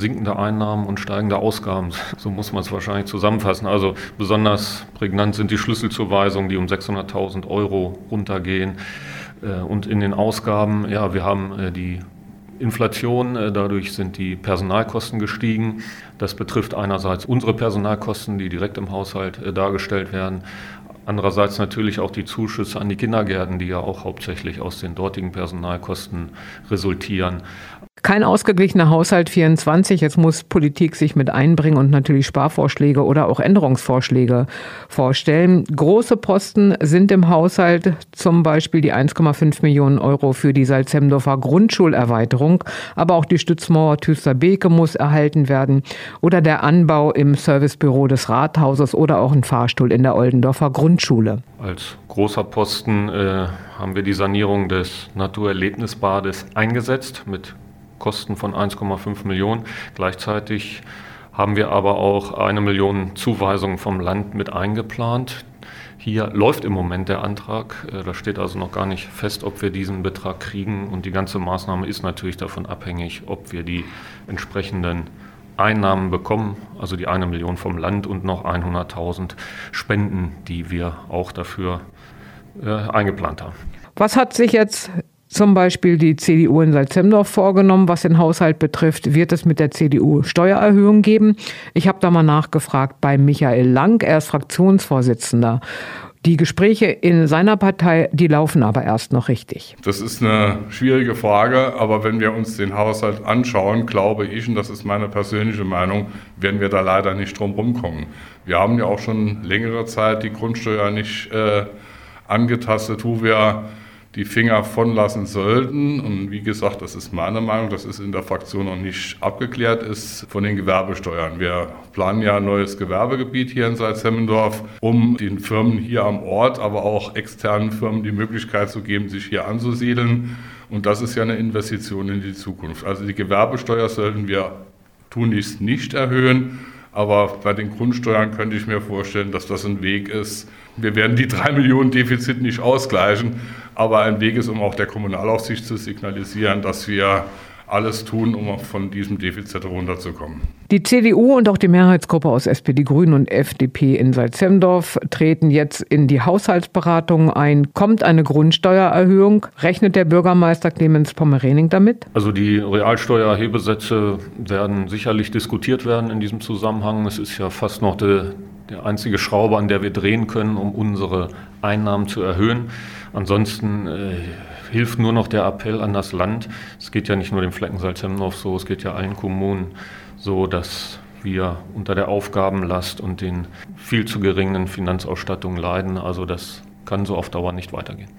sinkende Einnahmen und steigende Ausgaben. So muss man es wahrscheinlich zusammenfassen. Also besonders prägnant sind die Schlüsselzuweisungen, die um 600.000 Euro runtergehen. Äh, und in den Ausgaben, ja, wir haben äh, die Inflation, äh, dadurch sind die Personalkosten gestiegen. Das betrifft einerseits unsere Personalkosten, die direkt im Haushalt dargestellt werden, Andererseits natürlich auch die Zuschüsse an die Kindergärten, die ja auch hauptsächlich aus den dortigen Personalkosten resultieren. Kein ausgeglichener Haushalt 24. Jetzt muss Politik sich mit einbringen und natürlich Sparvorschläge oder auch Änderungsvorschläge vorstellen. Große Posten sind im Haushalt zum Beispiel die 1,5 Millionen Euro für die Salzhemdorfer Grundschulerweiterung. Aber auch die Stützmauer Tüster-Beke muss erhalten werden oder der Anbau im Servicebüro des Rathauses oder auch ein Fahrstuhl in der Oldendorfer Grundschule. Als großer Posten äh, haben wir die Sanierung des Naturerlebnisbades eingesetzt mit Kosten von 1,5 Millionen. Gleichzeitig haben wir aber auch eine Million Zuweisungen vom Land mit eingeplant. Hier läuft im Moment der Antrag. Äh, da steht also noch gar nicht fest, ob wir diesen Betrag kriegen. Und die ganze Maßnahme ist natürlich davon abhängig, ob wir die entsprechenden Einnahmen bekommen, also die eine Million vom Land und noch 100.000 Spenden, die wir auch dafür äh, eingeplant haben. Was hat sich jetzt zum Beispiel die CDU in Salzemdorf vorgenommen, was den Haushalt betrifft. Wird es mit der CDU Steuererhöhungen geben? Ich habe da mal nachgefragt bei Michael Lang, er ist Fraktionsvorsitzender. Die Gespräche in seiner Partei, die laufen aber erst noch richtig. Das ist eine schwierige Frage, aber wenn wir uns den Haushalt anschauen, glaube ich, und das ist meine persönliche Meinung, werden wir da leider nicht drum rumkommen. Wir haben ja auch schon längere Zeit die Grundsteuer nicht äh, angetastet, wo wir die Finger von lassen sollten. Und wie gesagt, das ist meine Meinung, dass es in der Fraktion noch nicht abgeklärt ist von den Gewerbesteuern. Wir planen ja ein neues Gewerbegebiet hier in Salzhemmendorf, um den Firmen hier am Ort, aber auch externen Firmen die Möglichkeit zu geben, sich hier anzusiedeln. Und das ist ja eine Investition in die Zukunft. Also die Gewerbesteuer sollten wir tunlichst nicht erhöhen. Aber bei den Grundsteuern könnte ich mir vorstellen, dass das ein Weg ist. Wir werden die drei Millionen Defizit nicht ausgleichen, aber ein Weg ist, um auch der Kommunalaufsicht zu signalisieren, dass wir alles tun, um von diesem Defizit runterzukommen. Die CDU und auch die Mehrheitsgruppe aus SPD, Grünen und FDP in Salzhemdorf treten jetzt in die Haushaltsberatungen ein. Kommt eine Grundsteuererhöhung? Rechnet der Bürgermeister Clemens Pommerening damit? Also die Realsteuerhebesätze werden sicherlich diskutiert werden in diesem Zusammenhang. Es ist ja fast noch der, der einzige Schraube, an der wir drehen können, um unsere Einnahmen zu erhöhen. Ansonsten äh, hilft nur noch der Appell an das Land. Es geht ja nicht nur dem Flecken Salzhemdorf so, es geht ja allen Kommunen so, dass wir unter der Aufgabenlast und den viel zu geringen Finanzausstattungen leiden. Also das kann so auf Dauer nicht weitergehen.